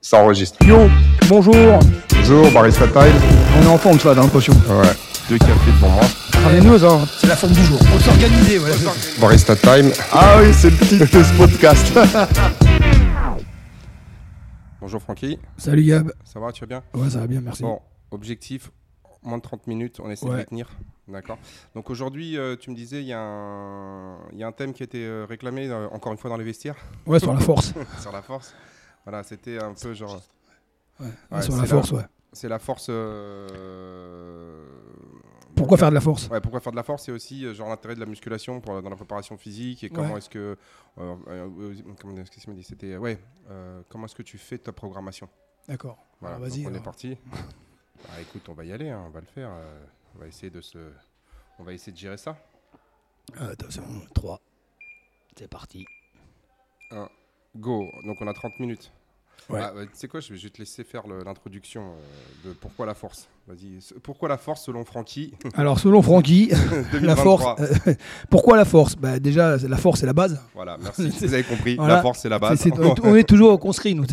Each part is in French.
Ça enregistre. Yo, bonjour. Bonjour, Barista Time. On est en forme, ça, dans le potion. Ouais, deux cafés devant moi. Ramène-nous, hein. C'est la forme du jour. On s'organiser, voilà. Barista Time. Ah oui, c'est le petit de ce podcast. Bonjour Francky, Salut Gab. ça va, tu vas bien? Ouais, ça va bien, merci. Bon, objectif, moins de 30 minutes, on essaie de les tenir. D'accord. Donc aujourd'hui, euh, tu me disais, il y, a un- il y a un thème qui a été euh, réclamé, euh, encore une fois, dans les vestiaires, Ouais, sur la force. sur la force. Voilà, c'était un peu genre... Ouais, Ouais, sur la force, ouais. C'est la force... euh, Pourquoi faire de la force? Ouais, pourquoi faire de la force C'est aussi euh, genre l'intérêt de la musculation pour, dans la préparation physique et comment est-ce que euh, euh, comment est-ce qu'il m'a dit? C'était ouais. euh, comment est-ce que tu fais ta programmation? D'accord. Voilà. Ah, vas-y, donc on est alors. parti. bah, écoute, on va y aller, hein, on va le faire. on va essayer de se, on va essayer de gérer ça. Attention, 3. C'est parti. Go. Donc on a 30 minutes. Ouais. Ah, bah, tu sais quoi Je vais te laisser faire l'introduction euh, de pourquoi la force? Vas-y. Pourquoi la force selon Francky? Alors, selon Francky, la 2023. force. euh, pourquoi la force? Bah, Déjà, la force, c'est la base. Voilà. Merci. Vous avez compris. Voilà. La force c'est la base. On est- on est toujours conscrit, nous.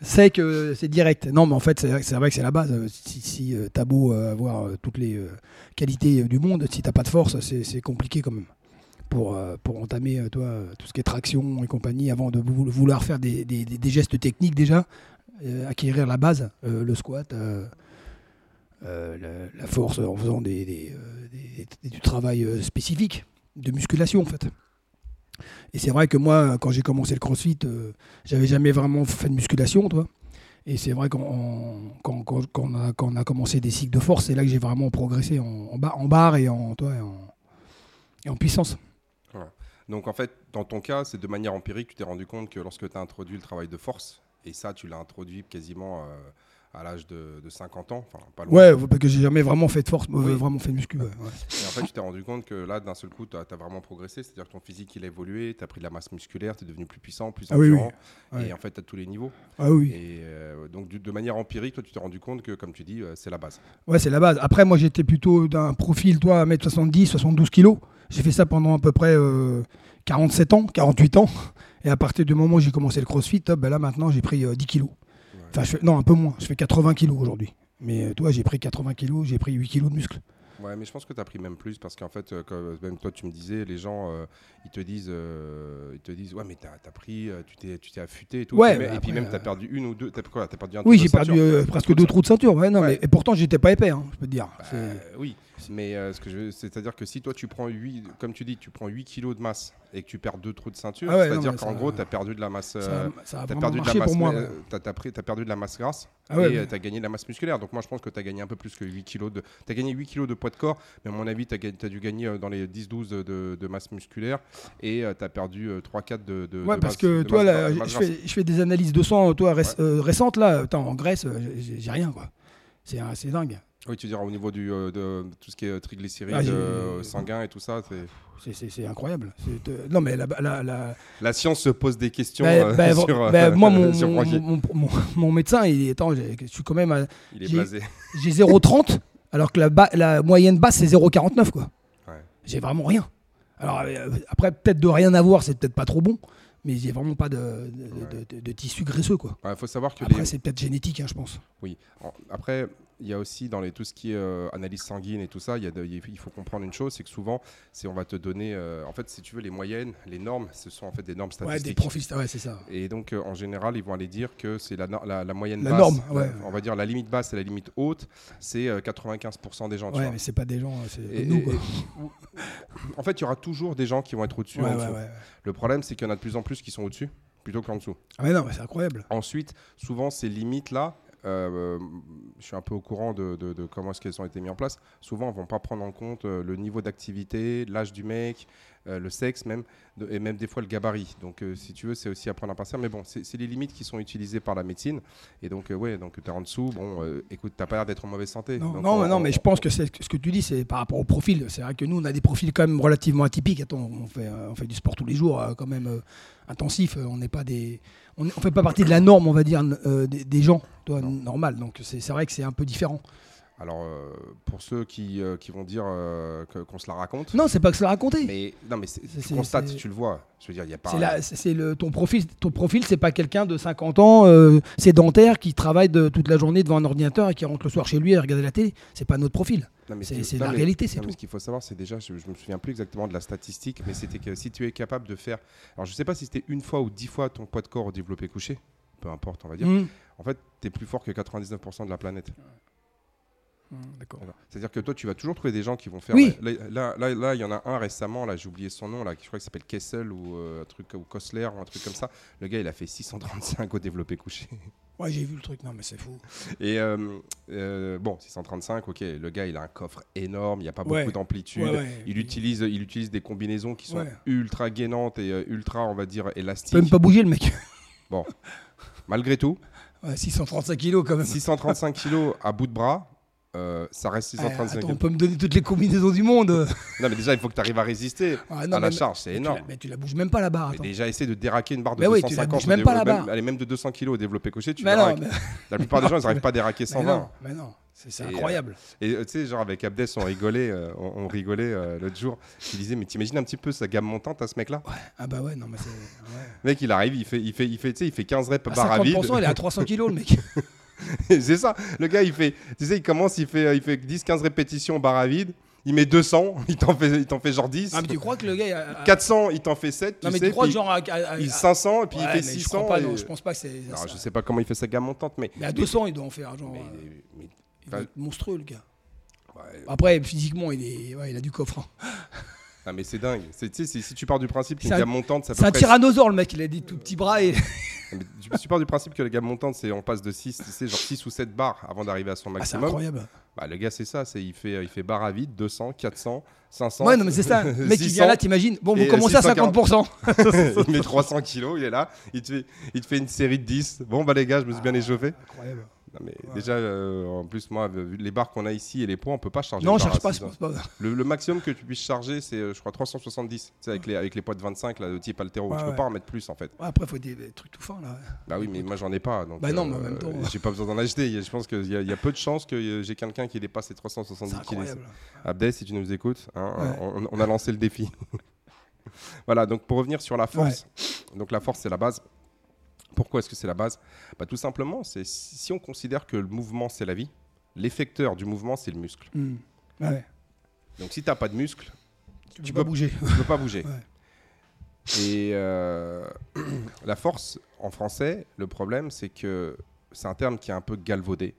C'est que c'est direct. Non, mais en fait, c'est vrai, que c'est la base. Si, si euh, t'as beau avoir toutes les qualités du monde, si t'as pas de force, c'est compliqué quand même. Pour, euh, pour entamer euh, toi, euh, tout ce qui est traction et compagnie, avant de vou- vouloir faire des, des- gestes techniques déjà, acquérir la base, le squat, la, force en faisant des, du travail spécifique, de musculation en fait. Et c'est vrai que moi, quand j'ai commencé le crossfit, j'avais jamais vraiment fait de musculation, toi. Et c'est vrai qu'on a, a commencé des cycles de force, c'est là que j'ai vraiment progressé en, en, bar, en barre et en, toi, et en, et en puissance. Donc en fait, dans ton cas, c'est de manière empirique, tu t'es rendu compte que lorsque tu as introduit le travail de force, et ça, tu l'as introduit quasiment euh, à l'âge de, de 50 ans, enfin pas loin. Ouais, parce que j'ai jamais vraiment fait de force, euh, Oui. vraiment fait de muscu. ouais, ouais. Et en fait, tu t'es rendu compte que là, d'un seul coup, tu as, vraiment progressé, c'est-à-dire que ton physique, il a évolué, tu as pris de la masse musculaire, tu es devenu plus puissant, plus Ah oui, oui. endurant, et en fait, tu as tous les niveaux. Ah oui. Et euh, donc, de manière empirique, toi, tu t'es rendu compte que, comme tu dis, c'est la base. Ouais, c'est la base. Après, moi, j'étais plutôt d'un profil, toi, 1m70, 72 kg. J'ai fait ça pendant à peu près euh, 47 ans, 48 ans. Et à partir du moment où j'ai commencé le crossfit, ben là, maintenant, j'ai pris euh, 10 kg. Enfin, je fais, non, un peu moins. Je fais 80 kg aujourd'hui. Mais euh, toi, j'ai pris 80 kg, j'ai pris 8 kg de muscle. Ouais, mais je pense que tu as pris même plus parce qu'en fait, euh, comme même toi, tu me disais, les gens, euh, ils te disent, euh, ils te disent, ouais, mais t'as as pris, euh, tu t'es, tu t'es affûté et tout. Ouais, et, bah puis après, même, euh, t'as perdu une ou deux, t'as quoi, t'as perdu un Oui, j'ai perdu euh, presque deux trous de ceinture. Ouais, non, Ouais. mais, et pourtant, j'étais pas épais, hein, je peux te dire. Bah, oui, mais euh, ce que je c'est-à-dire que si toi tu prends 8, comme tu dis, tu prends 8 kilos de masse et que tu perds deux trous de ceinture, Ah ouais, non, c'est-à dire mais qu'en gros, tu as perdu de la masse. euh, ça a T'as vraiment perdu, de la masse, moi. ouais. euh, t'as- t'as pris- t'as perdu de la masse grasse Ah ouais, et ouais. tu as gagné de la masse musculaire. Donc moi je pense que tu as gagné un peu plus que 8 kilos de... Tu as gagné 8 kilos de poids de corps, mais à mon avis tu as, dû gagner euh, dans les 10-12 de, de- masse musculaire et tu as perdu 3-4 de, de Ouais, de parce masse- que toi, là, je, fais, je fais des analyses de sang, toi, réc- euh, récentes, là. Attends, en Grèce, euh, j'ai rien, quoi. C'est dingue. Oui, tu dire au niveau du, euh, de tout ce qui est triglycérides Ah, euh, sanguins et tout ça. c'est- incroyable. Euh, non, mais la, la, la- La science se pose des questions bah, euh, bah, sur, euh, bah, moi, mon, sur mon, médecin, il est, attends, je suis quand même, à- Il est j'ai- blasé. j'ai 0,30, alors que la, ba- la moyenne basse, c'est 0,49, quoi. Ouais. J'ai vraiment rien. Alors, euh, après, peut-être de rien avoir, c'est peut-être pas trop bon, mais j'ai vraiment pas de, de, de- de- de tissu graisseux, quoi. Il faut savoir que Après, les, c'est peut-être génétique, hein, je pense. Oui. Après, il y a aussi dans les, tout ce qui est euh, analyse sanguine et tout ça, il, y a de- il faut comprendre une chose, c'est que souvent, c'est on va te donner, euh, en fait, si tu veux, les moyennes, les normes, ce sont en fait des normes Ouais, des statistiques. profils, ouais, c'est ça. et donc, euh, en général, ils vont aller dire que c'est la, la, la moyenne La basse. norme, ouais. on va dire la limite basse et la limite haute, c'est euh, 95% des gens. tu Ouais, vois. mais c'est pas des gens, c'est Et- nous, quoi. et- en fait, il y aura toujours des gens qui vont être au-dessus. Le problème, c'est qu'il y en a de plus en plus qui sont au-dessus plutôt qu'en dessous. Ah ouais, non, mais c'est incroyable. Ensuite, souvent, ces limites-là, euh, je suis un peu au courant de, de- comment est-ce qu'elles ont été mises en place. Souvent, ils vont pas prendre en compte euh, le niveau d'activité, l'âge du mec, le sexe même, et même des fois le gabarit. Donc, euh, si tu veux, c'est aussi à prendre à passer. Mais bon, c'est les limites qui sont utilisées par la médecine. Et donc, euh, ouais, donc tu es en dessous. Bon, euh, écoute, t'as pas l'air d'être en mauvaise santé. Non, Donc, non, on- mais, non, on- mais je pense que c'est ce que tu dis, c'est par rapport au profil. C'est vrai que nous, on a des profils quand même relativement atypiques. Attends, on fait, euh, on fait du sport tous les jours, euh, quand même euh, intensif. Euh, On n'est pas des, on, fait pas partie de la norme, on va dire, euh, des, des gens, toi, normal. Donc c'est vrai que c'est un peu différent. Alors, euh, pour ceux qui, euh, qui vont dire euh, que- qu'on se la raconte. Non, c'est pas que se la raconter. Mais non, mais c'est- C'est- tu c'est- constates, c'est- tu le vois. Je veux dire, il y a pas. C'est la- c'est- c'est le ton profil. Ton profil, c'est pas quelqu'un de 50 ans sédentaire qui travaille de, toute la journée devant un ordinateur et qui rentre le soir chez lui à regarder la télé. C'est pas notre profil. Non, mais c'est- non, la mais- réalité, c'est non, mais tout. Ce qu'il faut savoir, c'est déjà, je, je me souviens plus exactement de la statistique, mais c'était que si tu es capable de faire. Alors, je sais pas si c'était une fois ou dix fois ton poids de corps au développé couché, peu importe, on va dire. Mmh. En fait, tu es plus fort que 99% de la planète. D'accord. D'accord. C'est-à-dire que toi, tu vas toujours trouver des gens qui vont faire. Oui. Là, là, là, là, il y en a un récemment, là, j'ai oublié son nom, là, qui je crois qu'il s'appelle Kessel ou euh, un truc ou Kostler ou un truc comme ça. Le gars, il a fait 635 au développé couché. Ouais, j'ai vu le truc. Non, mais c'est fou. Et euh, euh, bon, 635, ok. Le gars, il a un coffre énorme, il n'y a pas Ouais. beaucoup d'amplitude. Ouais, ouais. Il utilise, il utilise des combinaisons qui sont Ouais. ultra gainantes et euh, ultra, on va dire, Il peut élastiques. même pas bouger le mec. Malgré tout, Ouais, 635 kilos quand même. 635 kilos à bout de bras, euh, ça reste Ouais, 635 attends, on peut me donner toutes les combinaisons du monde. Non, mais déjà, il faut que tu arrives à résister Ah, non, à la mais- charge, c'est tu énorme. la- Mais tu la bouges même pas la barre. Mais déjà, essayer de déraquer une barre de Mais oui, tu la 250, bouges même pas la barre. elle est même de 200 kg au développé couché, tu Mais non, mais, La plupart des gens, ils n'arrivent pas à déraquer mais 120. non, mais non. C'est euh, incroyable. Et euh, tu sais, genre avec Abdes, on rigolait, euh, on, on rigolait euh, l'autre jour. Je disais, mais t'imagines un petit peu sa gamme montante à ce mec-là? Ah bah ouais, non, mais c'est. ouais. Mec, il arrive, il fait, il fait, il fait, il fait 15 reps À barre à vide. 50%, il est à 300 kilos le mec. c'est ça. Le gars, il fait, tu sais, il commence, il fait, il fait 10-15 répétitions barre à vide. Il met 200, il t'en fait, il t'en fait genre 10. Ah, mais tu crois que le gars. a- a- 400, il t'en fait 7. Non, tu mais sais, tu crois que genre. à- à- à- il 500 et puis Ouais, il fait mais 600. Je, crois pas, et- non, je pense pas que c'est. Alors, ça. je sais pas comment il fait sa gamme montante, mais. Mais à 200, il doit en faire. Genre, mais- euh, mais- il doit être monstrueux le gars. ouais, Après, physiquement, il, est... ouais, il a du coffre. hein. Ah, mais c'est dingue. C'est- si tu pars du principe qu'une un- gamme montante, ça peut C'est un près- tyrannosaure le mec, il a des tout petits bras et. Mais tu, tu pars du principe que la gamme montante, c'est on passe de 6, tu sais, genre 6 ou 7 barres avant d'arriver à son Ah, c'est maximum. incroyable. bah, le gars, c'est ça. C'est, il, fait, il fait barre à vide, 200, 400, 500. Ouais, non, mais c'est ça. Le mec, il 600, vient là, t'imagines. Bon, vous et commencez à 640. 50%. il met 300 kilos, il est là. Il te, fait, il te fait une série de 10. Bon, bah les gars, je me suis bien échauffé. Incroyable. Non, mais Ouais. déjà, euh, en plus, moi, vu les barres qu'on a ici et les poids, on peut pas charger. Non, cherche à pas, pas. Le, le maximum que tu puisses charger, c'est, euh, je crois, 370. Tu sais, avec, les, avec les poids de 25, là, de type altéro. Ouais, tu peux pas en mettre plus, en fait. Après, il faut des, des trucs tout fins là. Bah oui, mais moi j'en ai pas. Donc, Bah non, mais en même temps- J'ai pas besoin d'en acheter. Je pense qu'il y, a- il y a peu de chances que euh, j'ai quelqu'un qui dépasse les C'est 370 kilos. Abdel, si tu nous écoutes, hein, on, on a lancé le défi. voilà, donc pour revenir sur la force. Donc la force, c'est la base. Pourquoi est-ce que c'est la base? Bah, Tout simplement, c'est si on considère que le mouvement, c'est la vie, l'effecteur du mouvement, c'est le muscle. Hmm. Ouais. Donc si tu n'as pas de muscle, Tu Tu peux pas bouger. tu ne peux pas bouger. Ouais. Et euh, la force, en français, le problème, c'est que c'est un terme qui est un peu galvaudé.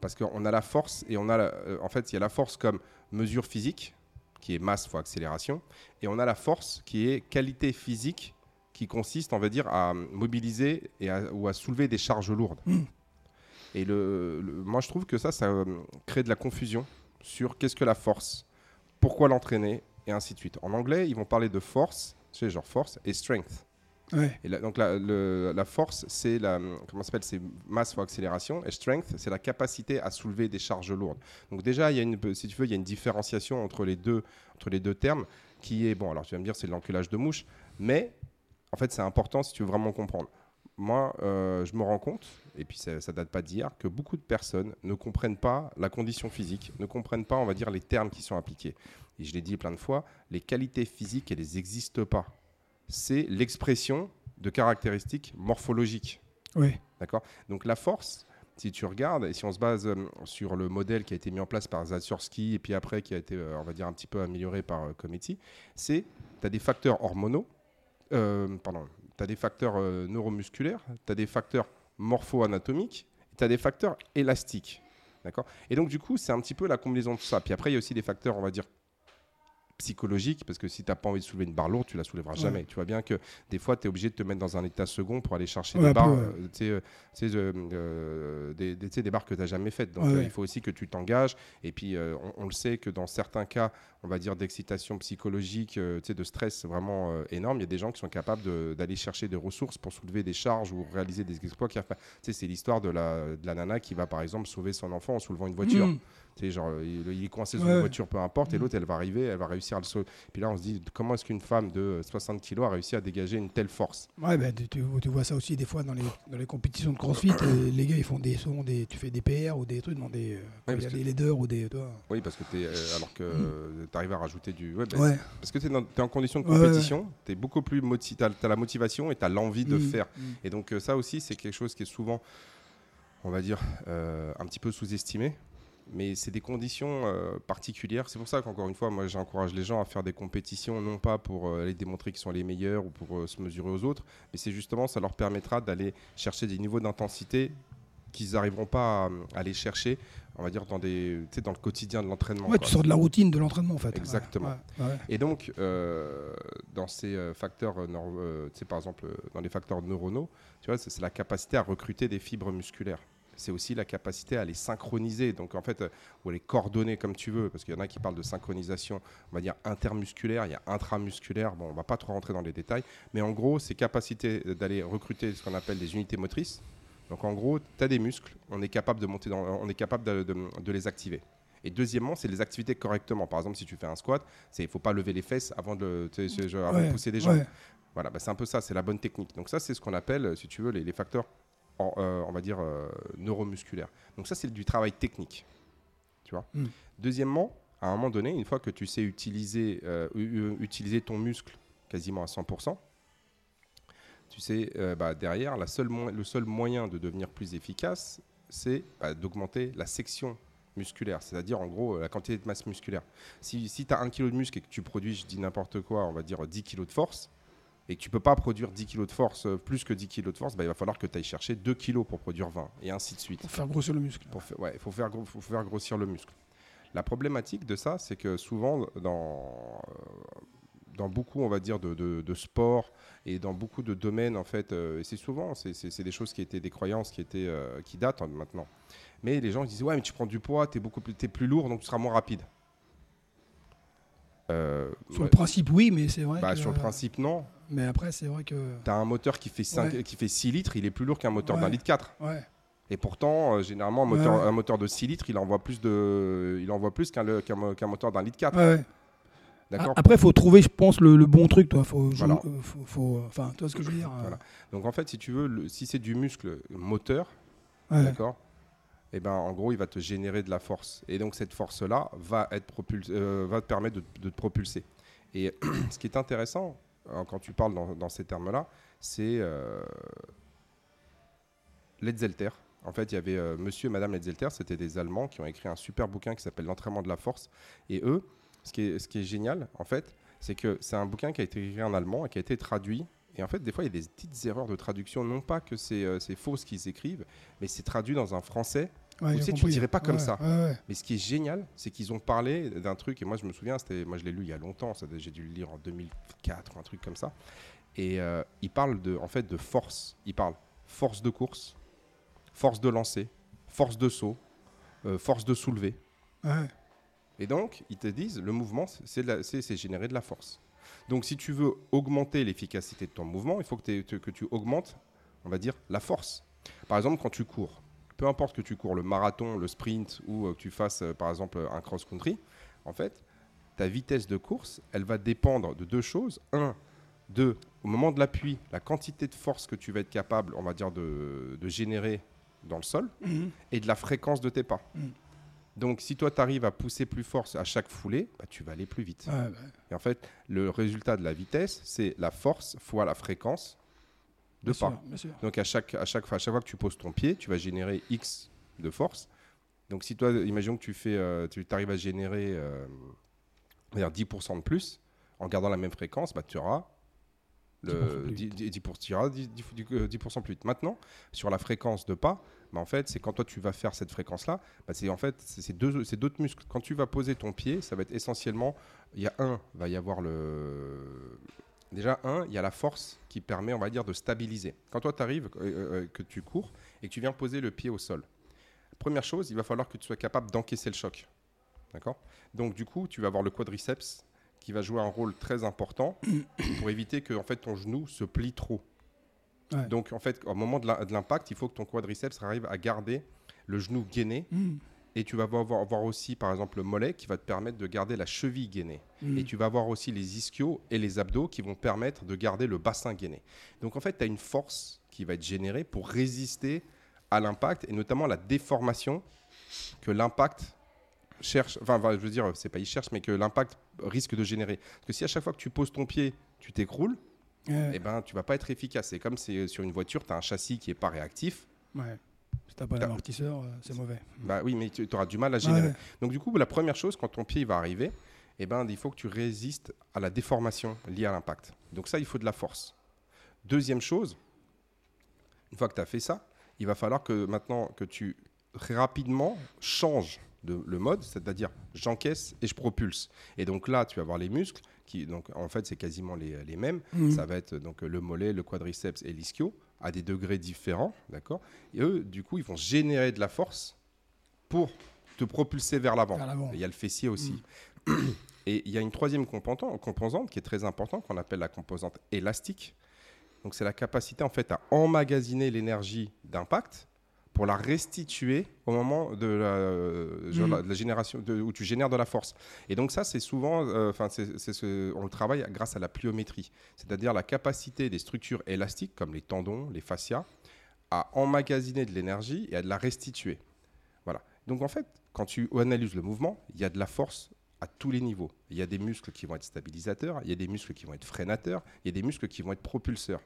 Parce qu'on a la force et on a, la- euh, en fait, il y a la force comme mesure physique, qui est masse fois accélération, et on a la force qui est qualité physique, qui consiste, on va dire, à mobiliser et à- ou à soulever des charges lourdes. Mm. Et le, le- moi, je trouve que ça, ça euh, crée de la confusion sur qu'est-ce que la force, pourquoi l'entraîner, et ainsi de suite. En anglais, ils vont parler de force, sais, genre force, et strength. Ouais. Et la, donc la, le- la force, c'est la comment s'appelle, c'est masse fois accélération, et strength, c'est la capacité à soulever des charges lourdes. Donc déjà, il y a une, si tu veux, il y a une différenciation entre les deux, entre les deux termes, qui est bon. Alors tu vas me dire, c'est de l'enculage de mouche, mais en fait, c'est important si tu veux vraiment comprendre. Moi, euh, je me rends compte, et puis ça, ça date pas d'hier, que beaucoup de personnes ne comprennent pas la condition physique, ne comprennent pas, on va dire, les termes qui sont appliqués. Et je l'ai dit plein de fois, les qualités physiques, elles n'existent pas. C'est l'expression de caractéristiques morphologiques. Ouais. D'accord? Donc la force, si tu regardes, et si on se base euh, sur le modèle qui a été mis en place par Zatsursky et puis après qui a été, euh, on va dire, un petit peu amélioré par euh, Cometti, c'est tu as des facteurs hormonaux, pardon, tu as des facteurs euh, neuromusculaires, tu as des facteurs morpho-anatomiques, tu as des facteurs élastiques. D'accord? Et donc, du coup, c'est un petit peu la combinaison de ça. Puis après, il y a aussi des facteurs, on va dire, psychologiques, parce que si tu n'as pas envie de soulever une barre lourde, tu la soulèveras Ouais. jamais. Tu vois bien que des fois, tu es obligé de te mettre dans un état second pour aller chercher Ouais, des barres, ouais. euh, des, barres que tu n'as jamais faites. Donc, euh, il faut aussi que tu t'engages. Et puis, euh, on, on le sait que dans certains cas, on va dire d'excitation psychologique, euh, de stress vraiment énorme, il y a des gens qui sont capables de- d'aller chercher des ressources pour soulever des charges ou réaliser des exploits. qui- c'est l'histoire de la, de la nana qui va, par exemple, sauver son enfant en soulevant une voiture. Hmm. Tu sais, genre, il, il est coincé sur Ouais, une voiture, peu importe, et Mm. l'autre, elle va arriver, elle va réussir à le. Puis là, on se dit, comment est-ce qu'une femme de 60 kilos a réussi à dégager une telle force? Ouais, ben, tu, tu- tu vois ça aussi des fois dans les, dans les compétitions de crossfit. euh, les gars, ils font des, souvent des. Tu fais des PR ou des trucs dans des. euh, y a des leaders ou des. tu vois. Oui, parce que euh, alors que tu arrives à rajouter du. ouais, bah, Ouais. Parce que tu es, en condition de compétition, tu es beaucoup plus motivé, tu as, la motivation et tu as l'envie de Mm, faire. mm. Et donc euh, ça aussi, c'est quelque chose qui est souvent, on va dire, euh, un petit peu sous-estimé. Mais c'est des conditions euh, particulières. C'est pour ça qu'encore une fois, moi, j'encourage les gens à faire des compétitions, non pas pour euh, aller démontrer qu'ils sont les meilleurs ou pour euh, se mesurer aux autres, mais c'est justement, ça leur permettra d'aller chercher des niveaux d'intensité qu'ils n'arriveront pas à, à aller chercher, on va dire, dans, des, dans le quotidien de l'entraînement. Ouais, quoi. tu sors de la routine de l'entraînement en fait. Exactement. Ouais, ouais, ouais. Et donc, dans ces facteurs, par exemple, dans les facteurs neuronaux, tu vois, c'est c'est la capacité à recruter des fibres musculaires. C'est aussi la capacité à les synchroniser, donc en fait, euh, ou à les coordonner comme tu veux, parce qu'il y en a qui parlent de synchronisation, on va dire intermusculaire, il y a intramusculaire, bon, on va pas trop rentrer dans les détails, mais en gros, ces capacités d'aller recruter ce qu'on appelle des unités motrices. Donc en gros, tu as des muscles, on est capable de monter dans, on est capable de- de- de les activer. Et deuxièmement, c'est les activités correctement. Par exemple, si tu fais un squat, il ne faut pas lever les fesses avant de, pousser des jambes. ouais. Voilà, bah, c'est un peu ça, c'est la bonne technique. Donc ça, c'est ce qu'on appelle, euh, si tu veux, les, les facteurs, en- euh, on va dire, euh, neuromusculaires. Donc ça, c'est du travail technique. Tu vois Mm. Deuxièmement, à un moment donné, une fois que tu sais utiliser, euh, utiliser ton muscle quasiment à 100%, tu sais, euh, bah, derrière, la seule le seul moyen de devenir plus efficace, c'est bah, d'augmenter la section musculaire, c'est-à-dire en gros la quantité de masse musculaire. Si, si tu as 1 kg de muscle et que tu produis, je dis n'importe quoi, on va dire 10 kg de force, et que tu peux pas produire 10 kg de force, euh, plus que 10 kg de force, bah, il va falloir que tu ailles chercher 2 kg pour produire 20, et ainsi de suite. Pour faire grossir le muscle. Pour ouais, il faut faire, gros- faut faire grossir le muscle. La problématique de ça, c'est que souvent, dans, euh, dans beaucoup, on va dire, de, de, de sports et dans beaucoup de domaines, en fait, euh, et c'est souvent, c'est- des choses qui étaient des croyances qui, étaient, euh, qui datent hein, maintenant. Mais les gens disent, ouais, mais tu prends du poids, tu es, beaucoup plus, t'es plus lourd, donc tu seras moins rapide. Euh, Sur ouais, le principe, oui, mais c'est vrai. bah, que- sur le principe, non. Mais après, c'est vrai que. Tu as un moteur qui fait, 5, Ouais. qui fait 6 litres, il est plus lourd qu'un moteur d'un litre 4. Ouais. Et pourtant, euh, généralement, un moteur, un de 6 litres, il envoie plus, de, il envoie plus qu'un le- qu'un mo- qu'un moteur d'un litre 4. Ouais, ouais. D'accord Après, il faut trouver, je pense, le, le bon truc. Toi. Faut, Voilà. jou- euh, faut, faut- enfin, tu vois ce que je veux dire Voilà. euh, Donc en fait, si tu veux, le- si c'est du muscle moteur, d'accord et ben, en gros, il va te générer de la force. Et donc, cette force-là va, euh, te permettre de, te propulser. Et ce qui est intéressant, euh, quand tu parles dans, ces termes-là, c'est euh, Letzelter. En fait, il y avait euh, monsieur et madame Letzelter, c'était des Allemands qui ont écrit un super bouquin qui s'appelle L'entraînement de la force. Et eux, ce qui est, génial, en fait, c'est que c'est un bouquin qui a été écrit en allemand et qui a été traduit. Et en fait, des fois, il y a des petites erreurs de traduction. Non pas que c'est faux ce qu'ils écrivent, mais c'est traduit dans un français Ouais, tu sais, tu dirais pas comme Ouais, ça. ouais, mais ce qui est génial, c'est qu'ils ont parlé d'un truc, et moi je me souviens, c'était, moi je l'ai lu il y a longtemps, j'ai dû le lire en 2004 ou un truc comme ça. Et euh, ils parlent de, en fait, de force. Ils parlent force de course, force de lancer, force de saut, euh, force de soulever. Et donc, ils te disent, le mouvement, c'est, générer de la force. Donc, si tu veux augmenter l'efficacité de ton mouvement, il faut que, que tu augmentes, on va dire, la force. Par exemple, quand tu cours, peu importe que tu cours le marathon, le sprint ou euh, que tu fasses, euh, par exemple, un cross-country, en fait, ta vitesse de course, elle va dépendre de deux choses. Un, de, au moment de l'appui, la quantité de force que tu vas être capable, on va dire, de, de générer dans le sol Mhm. et de la fréquence de tes pas. Mm. Donc, si toi, tu arrives à pousser plus fort à chaque foulée, bah, tu vas aller plus vite. Ouais, Et en fait, le résultat de la vitesse, c'est la force fois la fréquence de bien pas. sûr, bien sûr. Donc, à chaque, à, chaque fois, à chaque fois que tu poses ton pied, tu vas générer X de force. Donc, si toi, imaginons que tu fais, euh, tu arrives à générer euh, on va dire 10% de plus, en gardant la même fréquence, bah, tu auras 10% le plus 10, vite. 10%, tu iras 10, 10 euh, 10% plus vite. Maintenant, sur la fréquence de pas, bah, en fait, c'est quand toi tu vas faire cette fréquence-là, bah, c'est en fait deux, c'est d'autres muscles. Quand tu vas poser ton pied, ça va être essentiellement, il y a un, va y avoir le déjà un, il y a la force qui permet, on va dire, de stabiliser. Quand toi tu arrives, que tu cours et que tu viens poser le pied au sol, première chose, il va falloir que tu sois capable d'encaisser le choc. D'accord? Donc du coup, tu vas avoir le quadriceps qui va jouer un rôle très important pour éviter que en fait, ton genou se plie trop. Ouais. Donc en fait, au moment de l'impact, il faut que ton quadriceps arrive à garder le genou gainé Mhm. Et tu vas avoir, avoir aussi, par exemple, le mollet qui va te permettre de garder la cheville gainée. Mm. Et tu vas avoir aussi les ischios et les abdos qui vont permettre de garder le bassin gainé. Donc en fait, tu as une force qui va être générée pour résister à l'impact et notamment la déformation que l'impact cherche, enfin, je veux dire, c'est pas il cherche, mais que l'impact risque de générer. Parce que si à chaque fois que tu poses ton pied, tu t'écroules, Ouais. eh ben, tu vas pas être efficace. C'est comme si, euh, sur une voiture, tu as un châssis qui est pas réactif. Ouais. Si t'as pas d'amortisseur, euh, c'est mauvais. Bah oui, mais tu auras du mal à générer. Ouais. Donc du coup, la première chose, quand ton pied va arriver, eh ben, il faut que tu résistes à la déformation liée à l'impact. Donc ça, il faut de la force. Deuxième chose, une fois que tu as fait ça, il va falloir que maintenant que tu rapidement changes de, le mode, c'est-à-dire j'encaisse et je propulse. Et donc là, tu vas avoir les muscles, qui donc en fait c'est quasiment les, les mêmes. Mhm. Ça va être donc le mollet, le quadriceps et l'ischio à des degrés différents, d'accord. Et eux, du coup, ils vont générer de la force pour te propulser vers l'avant. Il y a le fessier aussi. Et il y a une troisième composante, composante qui est très importante, qu'on appelle la composante élastique. Donc c'est la capacité en fait à emmagasiner l'énergie d'impact pour la restituer au moment de la, de la génération de- où tu génères de la force. Et donc ça c'est souvent, euh, enfin ce- on le travaille grâce à la pliométrie, c'est-à-dire la capacité des structures élastiques comme les tendons, les fascias, à emmagasiner de l'énergie et à de la restituer. Voilà. Donc en fait, quand tu analyses le mouvement, il y a de la force à tous les niveaux. Il y a des muscles qui vont être stabilisateurs, il y a des muscles qui vont être freinateurs, il y a des muscles qui vont être propulseurs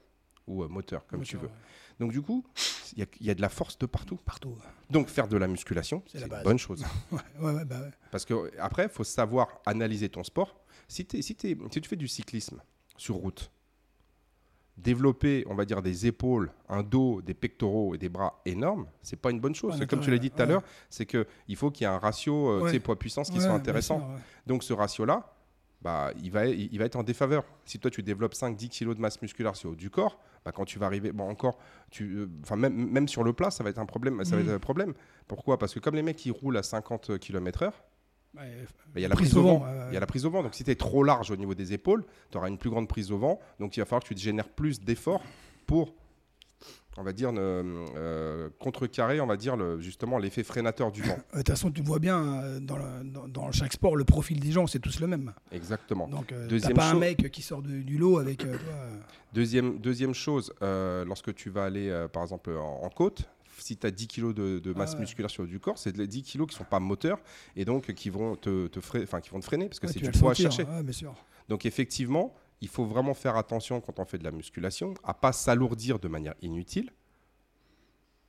ou euh, moteurs, comme tu veux. Donc du coup, il y, a- il y a de la force de partout. Partout. Donc faire de la musculation, C'est une bonne chose. Ouais, ouais, ouais, bah. Parce que après, il faut savoir analyser ton sport. Si, t'es- si, t'es- si tu fais du cyclisme sur route, développer, on va dire, des épaules, un dos, des pectoraux et des bras énormes, c'est pas une bonne chose. Ouais, comme tu l'as dit tout à l'heure, c'est que il faut qu'il y ait un ratio euh, Ouais. poids-puissance qui Ouais, soit intéressant. sûr. Donc ce ratio-là, bah, il, va, il il va être en défaveur. Si toi tu développes 5-10 kg de masse musculaire sur du corps, bah, quand tu vas arriver, bon encore, tu, euh, enfin même, même sur le plat, ça va être un problème. Ça va être un problème. Pourquoi? Parce que comme les mecs qui roulent à 50 km/h, Ouais, bah, il y a la prise au vent. Il y a la prise au vent. Donc si tu es trop large au niveau des épaules, tu auras une plus grande prise au vent. Donc il va falloir que tu te génères plus d'efforts pour, on va dire, ne- euh, contrecarrer, on va dire, le, justement l'effet freinateur du vent. De toute façon, tu vois bien euh, dans, le- dans- dans chaque sport, le profil des gens, c'est tous le même. Exactement. Donc, euh, Deuxième pas un mec qui sort de- du lot avec. euh, Deuxième, deuxième chose, lorsque tu vas aller, par exemple, en, en côte, si tu as 10 kg de, de masse Ah ouais. musculaire sur du corps, c'est les 10 kg qui sont pas moteurs et donc qui vont te, te, enfin, qui vont te freiner parce que ouais, c'est tu du le poids à chercher. ouais, bien sûr. Donc effectivement, il faut vraiment faire attention quand on fait de la musculation à pas s'alourdir de manière inutile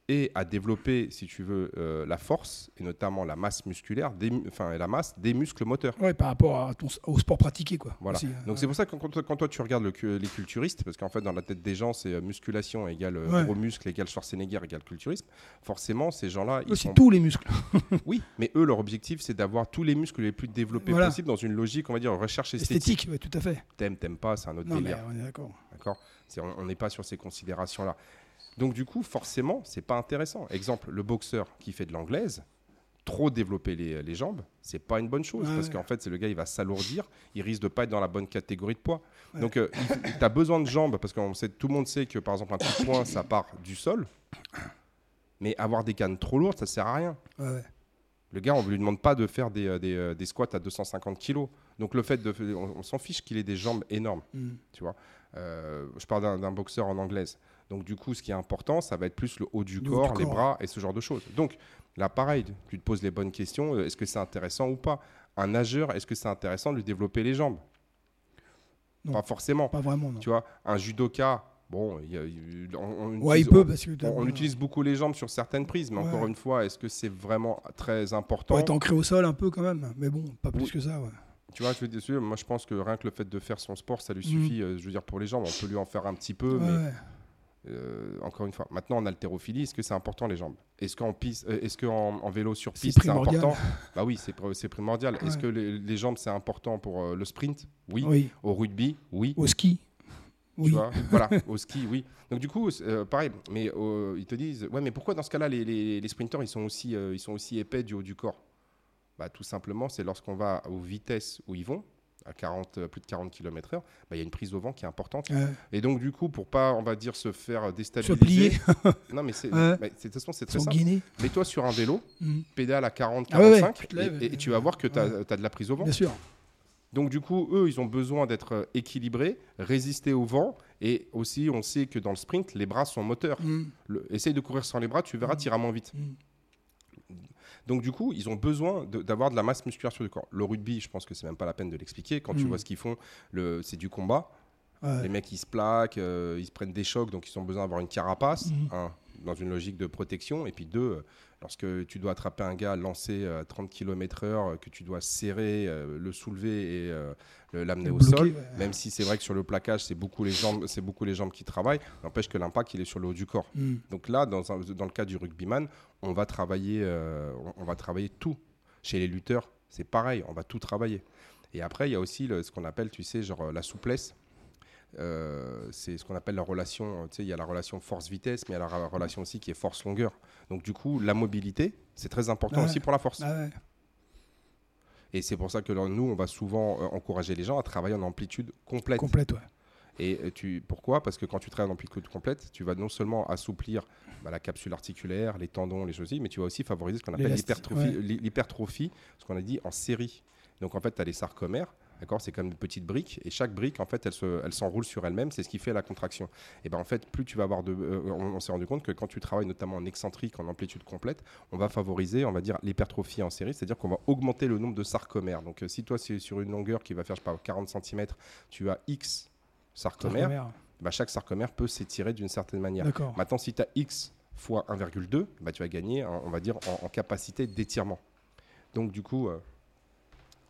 et à développer, si tu veux, euh, la force et notamment la masse musculaire, des, enfin et la masse des muscles moteurs. Ouais, par rapport à ton, au sport pratiqué, quoi. Voilà. aussi, Donc c'est pour ça que quand, quand toi tu regardes le les culturistes, parce qu'en fait dans la tête des gens c'est euh, musculation égale euh, Ouais. gros muscle égale Schwarzenegger égale culturisme, forcément ces gens-là ils Aussi sont... tous les muscles. Oui, mais eux leur objectif c'est d'avoir tous les muscles les plus développés Voilà. possible dans une logique on va dire recherche esthétique. Esthétique, ouais, tout à fait. T'aimes, t'aimes pas, c'est un autre Non, mais délire. on est d'accord. D'accord? On on n'est pas sur ces considérations-là. Donc, du coup, forcément, c'est pas intéressant. Exemple, le boxeur qui fait de l'anglaise, trop développer les, les jambes, c'est pas une bonne chose. Ouais, parce ouais. qu'en fait, c'est le gars, il va s'alourdir, il risque de pas être dans la bonne catégorie de poids. Ouais. Donc, tu as besoin de jambes, parce que sait, tout le monde sait que, par exemple, un de poing, ça part du sol. Mais avoir des cannes trop lourdes, ça sert à rien. Le gars, on ne lui demande pas de faire des, euh, des, euh, des squats à 250 kilos. Donc, le fait de. On, on s'en fiche qu'il ait des jambes énormes. Mm. Tu vois Euh, je parle d'un boxeur en anglaise. Donc du coup, ce qui est important, ça va être plus le haut du Le haut corps, du les corps, bras et ce genre de choses. Donc là, pareil, tu te poses les bonnes questions. euh, Est-ce que c'est intéressant ou pas? Un nageur, est-ce que c'est intéressant de lui développer les jambes? Non. Pas forcément. Pas vraiment, non. Tu vois, un judoka, bon, y a- on, on Ouais, il utilise- peut parce que. on- on utilise beaucoup les jambes sur certaines prises, mais Ouais. encore une fois, est-ce que c'est vraiment très Pour important? Être ancré au sol un peu quand même. Mais bon, pas plus Oui. que ça, ouais. Tu vois, je veux dire, moi je pense que rien que le fait de faire son sport, ça lui Mhm. suffit. euh, je veux dire, pour les jambes, on peut lui en faire un petit peu, mais. Euh, encore une fois, maintenant en haltérophilie, est-ce que c'est important les jambes? Est-ce qu'en piste, euh, est-ce qu'en en vélo sur piste c'est important? Bah oui, c'est c'est primordial. Est-ce que les, les jambes c'est important pour euh, le sprint? Oui. Oui. Au rugby? Oui. Au ski? Tu Oui. vois? Voilà, au ski, oui. Donc du coup, pareil. Mais ils te disent, ouais, mais pourquoi dans ce cas-là les, les, les sprinteurs ils sont aussi, ils sont aussi épais du haut du corps? Bah tout simplement, c'est lorsqu'on va aux vitesses où ils vont, à 40, euh, plus de 40 km/h, bah, il y a une prise au vent qui est importante. Ouais. Et donc, du coup, pour pas, on va dire, se faire Se déstabiliser. plier, non, mais c'est, Ouais. mais c'est- de toute façon, c'est très simple. Mets-toi sur un vélo, Mhm. pédale à 40, Ah ouais, ouais, 45, tu te lèves, et, et tu vas voir que tu as, de la prise au vent. Bien sûr. Donc, du coup, eux, ils ont besoin d'être euh, équilibrés, résister au vent. Et aussi, on sait que dans le sprint, les bras sont moteurs. Le- essaye de courir sans les bras, tu verras, tu iras moins vite. Donc du coup, ils ont besoin d'avoir de, la masse musculaire sur le corps. Le rugby, je pense que c'est même pas la peine de l'expliquer. Quand tu Mm. vois ce qu'ils font, c'est du combat. Ouais. Les mecs, ils se plaquent, euh, ils se prennent des chocs, donc ils ont besoin d'avoir une carapace, un, dans une logique de protection. Et puis deux, lorsque tu dois attraper un gars lancé à 30 km/h, que tu dois serrer, euh, le soulever et euh, l'amener au sol, ouais. même si c'est vrai que sur le plaquage, c'est beaucoup les jambes, beaucoup les jambes qui travaillent, n'empêche que l'impact, il est sur le haut du corps. Mhm. Donc là, dans, un- dans le cas du rugbyman, on va travailler, euh, on, va travailler tout. Chez les lutteurs, c'est pareil, on va tout travailler. Et après, il y a aussi le- ce qu'on appelle, tu sais, genre la souplesse. Euh, c'est ce qu'on appelle la relation, tu sais, il y a la relation force-vitesse, mais il y a la relation aussi qui est force-longueur. Donc du coup, la mobilité, c'est très important Ouais. aussi pour la force. Ah ouais. Et c'est pour ça que nous, on va souvent euh, encourager les gens à travailler en amplitude complète. Complète, ouais. Et euh, tu, pourquoi? Parce que quand tu travailles en amplitude complète, tu vas non seulement assouplir bah, la capsule articulaire, les tendons, les choses, mais tu vas aussi favoriser ce qu'on appelle l'hypertrophie, ouais. ce qu'on a dit en série. Donc en fait, tu as les sarcomères, d'accord C'est comme une petite brique, et chaque brique, en fait, elle, se, elle s'enroule sur elle-même, c'est ce qui fait la contraction. Et ben en fait, plus tu vas avoir de. euh, on, on s'est rendu compte que quand tu travailles notamment en excentrique, en amplitude complète, on va favoriser, on va dire, l'hypertrophie en série, c'est-à-dire qu'on va augmenter le nombre de sarcomères. Donc euh, si toi, c'est sur une longueur qui va faire, je sais pas, 40 cm, tu as X sarcomères, Sarcomère. bah, chaque sarcomère peut s'étirer d'une certaine manière. D'accord. Maintenant, si tu as X fois 1,2, bah, tu vas gagner, en- on va dire, en, en capacité d'étirement. Donc, du coup, euh,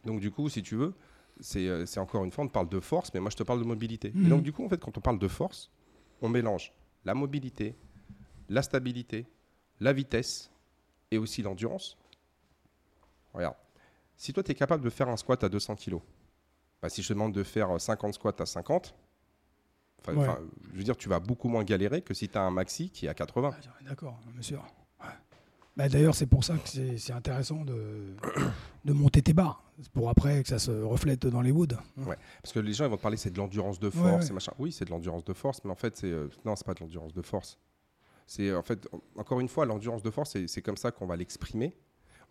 donc, du coup, si tu veux, c'est euh, c'est encore une fois, on te parle de force, mais moi, je te parle de mobilité. Et Mhm. donc, du coup, en fait, quand on parle de force, on mélange la mobilité, la stabilité, la vitesse et aussi l'endurance. Regarde, si toi, tu es capable de faire un squat à 200 kg, bah, si je te demande de faire euh, 50 squats à 50, enfin, Ouais. enfin, je veux dire, tu vas beaucoup moins galérer que si tu as un maxi qui est à 80. Ah, D'accord, bien sûr. Ouais. Bah, D'ailleurs, c'est pour ça que c'est c'est intéressant de, de monter tes barres. Pour après que ça se reflète dans les woods. Parce que les gens ils vont te parler c'est de l'endurance de Ouais, force ouais. et machin. Oui, c'est de l'endurance de force, mais en fait c'est euh, non, c'est pas de l'endurance de force. C'est en fait en- encore une fois l'endurance de force, c'est- c'est comme ça qu'on va l'exprimer.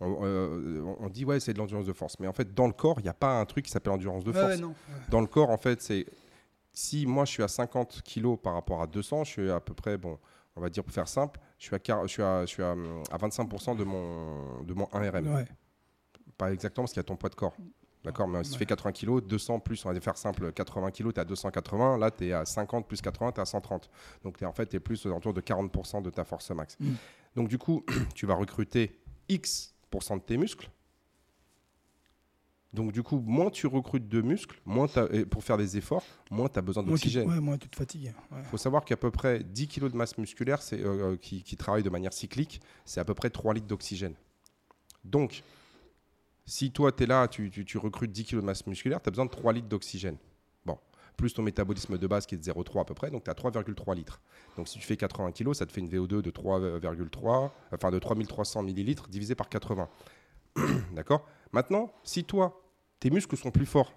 On, euh, on- dit ouais c'est de l'endurance de force, mais en fait dans le corps il n'y a pas un truc qui s'appelle endurance de force. non. Dans le corps en fait c'est si moi je suis à 50 kg par rapport à 200, je suis à peu près bon. On va dire pour faire simple, je suis à, je suis à, je suis à, hum, à 25% de mon, de mon 1RM. Ouais. Pas exactement parce qu'il y a ton poids de corps. D'accord Mais si tu fais 80 kg, 200 plus, on va faire simple, 80 kg, tu es à 280. Là, tu es à 50 plus 80, tu es à 130. Donc, es, en fait, tu es plus aux alentours de 40% de ta force max. Mm. Donc, du coup, tu vas recruter X de tes muscles. Donc, du coup, moins tu recrutes de muscles, moins pour faire des efforts, moins tu as besoin d'oxygène. ouais, moi, tu te fatigues. Ouais. Il faut savoir qu'à peu près 10 kg de masse musculaire c'est, euh, euh, qui, qui travaille de manière cyclique, c'est à peu près 3 litres d'oxygène. Donc, si toi, tu es là, tu, recrutes 10 kg de masse musculaire, tu as besoin de 3 litres d'oxygène. Bon, plus ton métabolisme de base qui est de 0,3 à peu près, donc tu as 3,3 litres. Donc, si tu fais 80 kg, ça te fait une VO2 de 3,3, enfin de 3300 millilitres divisé par 80. D'accord? Maintenant, si toi, tes muscles sont plus forts,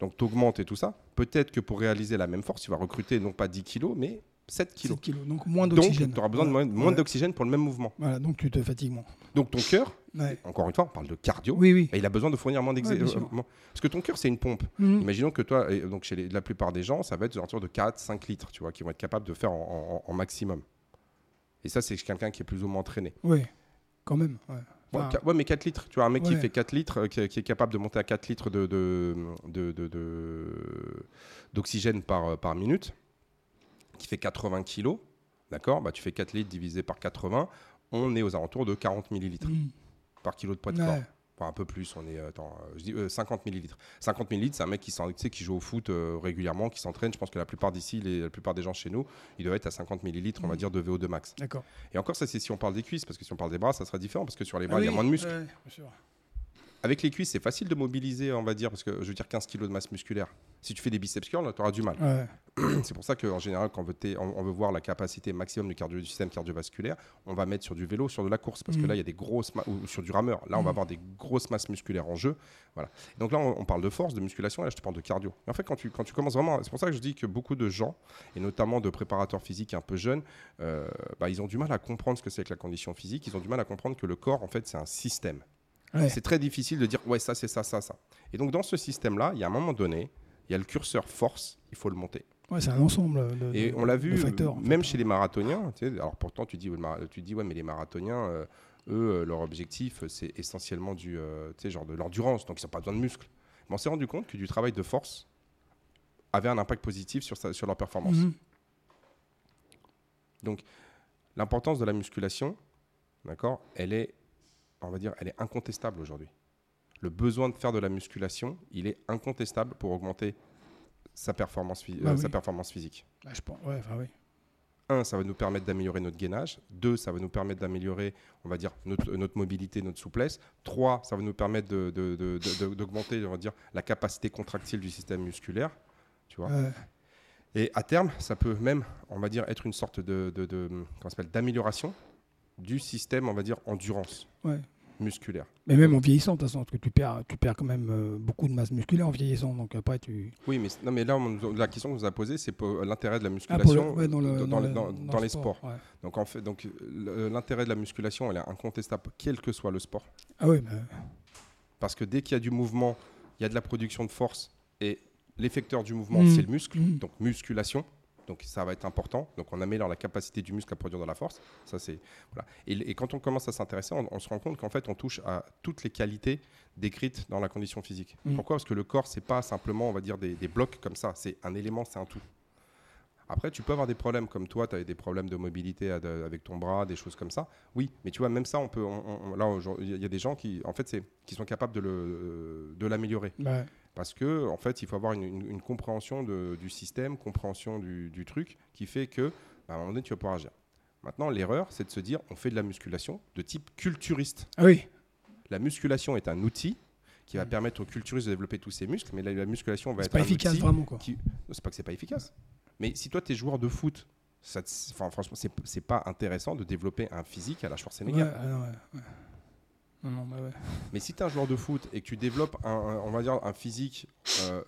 donc tu augmentes et tout ça, peut-être que pour réaliser la même force, tu vas recruter non pas 10 kg, mais 7 kg. 7 kilos, donc moins Donc, d'oxygène. tu auras besoin de moins, Ouais. d'oxygène pour le même mouvement. Voilà, donc tu te fatigues moins. Donc, ton cœur, Ouais. encore une fois, on parle de cardio, Oui, oui. et il a besoin de fournir moins d'exercice. Parce que ton cœur, c'est une pompe. Mhm. Imaginons que toi, et donc chez les- la plupart des gens, ça va être autour de 4, 5 litres, tu vois, qui vont être capables de faire en, en- en maximum. Et ça, c'est quelqu'un qui est plus ou moins entraîné. Oui, quand même. Ouais. Enfin, mais 4 litres. Tu vois, un mec qui fait 4 litres, euh, qui, qui est capable de monter à 4 litres de, de- de- de- de- d'oxygène par, euh, par minute, qui fait 80 kilos, d'accord bah, Tu fais 4 litres divisé par 80, on est aux alentours de 40 millilitres par kilo de poids de Ouais. corps. Enfin, un peu plus, on est. euh, Attends, euh, je dis euh, 50 millilitres. 50 millilitres, c'est un mec qui, s'en- tu sais, qui joue au foot euh, régulièrement, qui s'entraîne. Je pense que la plupart d'ici, les- la plupart des gens chez nous, ils doivent être à 50 millilitres, on va Mhm. dire, de VO2 max. D'accord. Et encore, ça, c'est si on parle des cuisses, parce que si on parle des bras, ça sera différent, parce que sur les bras, Ah il y a moins de muscles. Avec les cuisses, c'est facile de mobiliser, on va dire, parce que je veux dire 15 kg de masse musculaire. Si tu fais des biceps curls, tu auras du mal. Ouais. C'est pour ça qu'en général, quand on veut, t- on- on veut voir la capacité maximum du, cardio- du système cardiovasculaire, on va mettre sur du vélo, sur de la course, parce que Mhm. là, il y a des grosses ou sur du rameur. Là, on va avoir des grosses masses musculaires en jeu. Voilà. Donc là, on, on parle de force, de musculation, et là, je te parle de cardio. Et en fait, quand tu, quand tu commences vraiment, c'est pour ça que je dis que beaucoup de gens, et notamment de préparateurs physiques un peu jeunes, euh, bah, ils ont du mal à comprendre ce que c'est que la condition physique. Ils ont du mal à comprendre que le corps, en fait, c'est un système. Ouais. C'est très difficile de dire ouais ça c'est ça ça ça. Et donc dans ce système là, il y a un moment donné, il y a le curseur force, il faut le monter. Ouais, c'est un ensemble de, Et de- on l'a vu facteurs, en même fait. chez les marathoniens. tu sais, alors pourtant tu dis tu dis ouais mais les marathoniens euh, eux euh, leur objectif euh, c'est essentiellement du euh, genre de l'endurance donc ils n'ont pas besoin de muscles. Mais on s'est rendu compte que du travail de force avait un impact positif sur, sa- sur leur performance. Mhm. L'importance de la musculation, d'accord, elle est, on va dire, elle est incontestable aujourd'hui. Le besoin de faire de la musculation, il est incontestable pour augmenter sa performance, Bah euh, oui. sa performance physique. Bah, je pense. Ouais, enfin, oui. Un, ça va nous permettre d'améliorer notre gainage. Deux, ça va nous permettre d'améliorer, on va dire, notre, notre mobilité, notre souplesse. Trois, ça va nous permettre d'augmenter, on va dire, la capacité contractile du système musculaire. Tu vois. Et à terme, ça peut même, on va dire, être une sorte de, d'amélioration du système, on va dire, endurance Ouais. Musculaire. Mais même en vieillissant, de toute façon, parce que tu perds, tu perds quand même euh, beaucoup de masse musculaire en vieillissant. Donc après, tu. Oui, mais, non, mais là, on la question qu'on nous a posée, c'est pour l'intérêt de la Ah, le- musculation ouais, dans, le- dans, dans dans- les sport, sports. ouais. Donc, en fait, donc, le- l'intérêt de la musculation, elle est incontestable, quel que soit le sport. Ah oui, bah, Parce que dès qu'il y a du mouvement, il y a de la production de force, et l'effecteur du mouvement, Mhm. c'est le muscle, Mhm. donc musculation. Donc ça va être important. Donc on améliore la capacité du muscle à produire de la force. Ça c'est voilà. Et, et quand on commence à s'intéresser, on, on se rend compte qu'en fait on touche à toutes les qualités décrites dans la condition physique. Mhm. Pourquoi? Parce que le corps c'est pas simplement on va dire des, des blocs comme ça. C'est un élément, c'est un tout. Après, tu peux avoir des problèmes comme toi, tu as des problèmes de mobilité avec ton bras, des choses comme ça. Oui, mais tu vois, même ça, on peut. on- on- là, il y a des gens qui, en fait, qui sont capables de, de l'améliorer. Parce que, en fait, il faut avoir une, une- une compréhension de- du système, compréhension du, du truc, qui fait que, bah, à un moment donné, tu vas pouvoir agir. Maintenant, l'erreur, c'est de se dire, on fait de la musculation de type culturiste. ah oui. La musculation est un outil qui va permettre aux culturistes de développer tous ses muscles, mais la, la musculation va C'est être pas un efficace outil vraiment quoi. qui- c'est pas que c'est pas efficace. Mais si toi, tu es joueur de foot, ça te- enfin, franchement, c'est pas intéressant de développer un physique à la Schwarzenegger. Ouais, ah ouais, ouais. Non, non, bah ouais. Mais si tu es un joueur de foot et que tu développes un, un- on va dire un physique euh,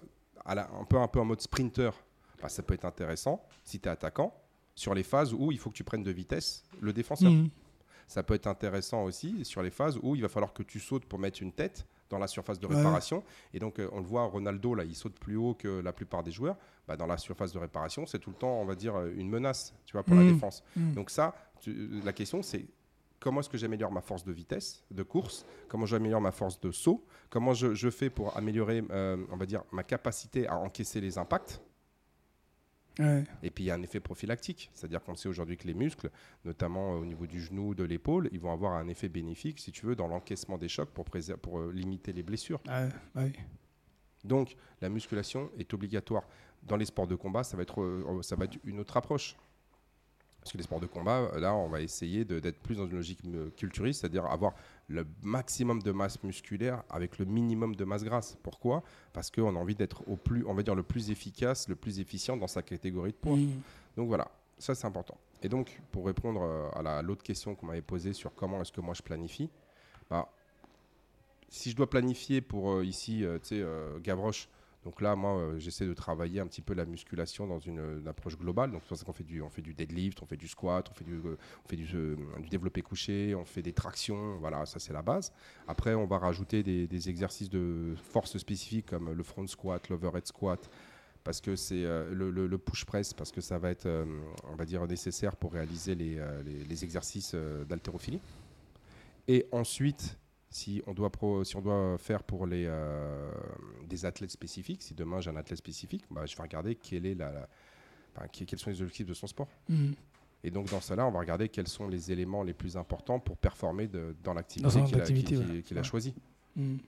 à la- un, peu, un peu en mode sprinter, bah, ça peut être intéressant si tu es attaquant sur les phases où il faut que tu prennes de vitesse le défenseur. Mhm. Ça peut être intéressant aussi sur les phases où il va falloir que tu sautes pour mettre une tête dans la surface de Ouais. réparation. Et donc, euh, on le voit, Ronaldo, là, il saute plus haut que la plupart des joueurs. Bah, dans la surface de réparation, c'est tout le temps, on va dire, euh, une menace tu vois, pour la Mhm. défense. Mhm. Donc ça, tu- la question, c'est comment est-ce que j'améliore ma force de vitesse, de course Comment j'améliore ma force de saut Comment je, je fais pour améliorer, euh, on va dire, ma capacité à encaisser les impacts Ouais. et puis il y a un effet prophylactique, c'est-à-dire qu'on sait aujourd'hui que les muscles, notamment euh, au niveau du genou, de l'épaule, ils vont avoir un effet bénéfique, si tu veux, dans l'encaissement des chocs pour, euh, limiter les blessures. Ah. Donc la musculation est obligatoire. Dans les sports de combat, ça va être, euh, ça va être une autre approche. Parce que les sports de combat, là, on va essayer d'être plus dans une logique euh, culturiste, c'est-à-dire avoir le maximum de masse musculaire avec le minimum de masse grasse. Pourquoi? Parce qu'on a envie d'être au plus, on va dire, le plus efficace, le plus efficient dans sa catégorie de poids. Mhm. Donc voilà, ça c'est important. Et donc, pour répondre euh, à la- l'autre question qu'on m'avait posée sur comment est-ce que moi je planifie, bah, si je dois planifier pour euh, ici, euh, tu sais, euh, Gavroche, donc là, moi, euh, j'essaie de travailler un petit peu la musculation dans une, une approche globale. Donc c'est pour ça qu'on fait du, fait du deadlift, on fait du squat, on fait du, euh, on fait du, euh, du développé couché, on fait des tractions. Voilà, ça c'est la base. Après, on va rajouter des, exercices de force spécifiques comme le front squat, l'overhead squat, parce que c'est euh, le, le- push press, parce que ça va être, euh, on va dire, nécessaire pour réaliser les, euh, les- les exercices euh, d'haltérophilie. Et ensuite, si on doit, pro- si on doit faire pour les, euh, des athlètes spécifiques, si demain j'ai un athlète spécifique, bah, je vais regarder quelle est la, la- enfin, qui- quels sont les objectifs de son sport. Mhm. Et donc dans cela, on va regarder quels sont les éléments les plus importants pour performer de- dans l'activité qu'il a, ouais. choisie. Mhm.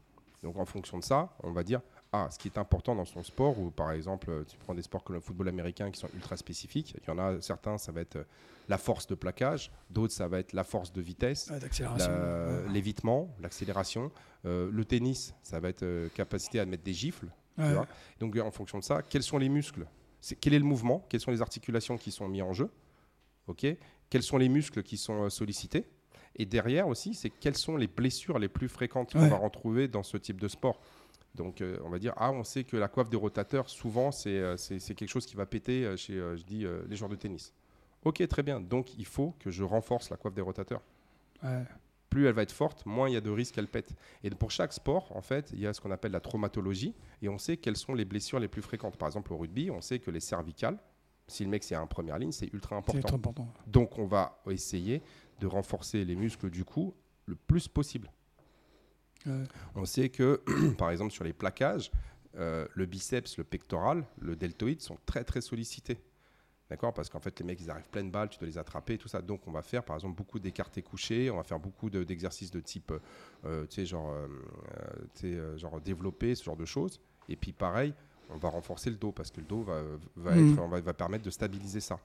Donc en fonction de ça, on va dire, ah, ce qui est important dans son sport, ou par exemple, euh, tu prends des sports comme le football américain qui sont ultra spécifiques. Il y en a certains, ça va être euh, la force de plaquage, d'autres, ça va être la force de vitesse, la- l'évitement, l'accélération. Euh, le tennis, ça va être euh, capacité à mettre des gifles. tu Ouais. vois. Donc, en fonction de ça, quels sont les muscles Quel est le mouvement Quelles sont les articulations qui sont mis en jeu Ok Quels sont les muscles qui sont sollicités Et derrière aussi, c'est quelles sont les blessures les plus fréquentes qu'on va retrouver dans ce type de sport. Donc, euh, on va dire, ah, on sait que la coiffe des rotateurs, souvent, c'est euh, quelque chose qui va péter euh, chez, euh, je dis, les joueurs de tennis. Ok, très bien. Donc, il faut que je renforce la coiffe des rotateurs. Ouais. Plus elle va être forte, moins il y a de risques qu'elle pète. Et pour chaque sport, en fait, il y a ce qu'on appelle la traumatologie, et on sait quelles sont les blessures les plus fréquentes. Par exemple, au rugby, on sait que les cervicales, si le mec c'est en première ligne, c'est ultra important. très important. Donc, on va essayer de renforcer les muscles du cou le plus possible. Ouais. On sait que, par exemple, sur les plaquages, euh, le biceps, le pectoral, le deltoïde sont très très sollicités. D'accord? Parce qu'en fait, les mecs, ils arrivent pleine balle, tu dois les attraper et tout ça. Donc, on va faire, par exemple, beaucoup d'écartés couchés, on va faire beaucoup de- d'exercices de, type, euh, tu sais, genre, euh, euh, euh, genre développer, ce genre de choses. Et puis, pareil, on va renforcer le dos parce que le dos va, va, être- on va, va permettre de stabiliser ça.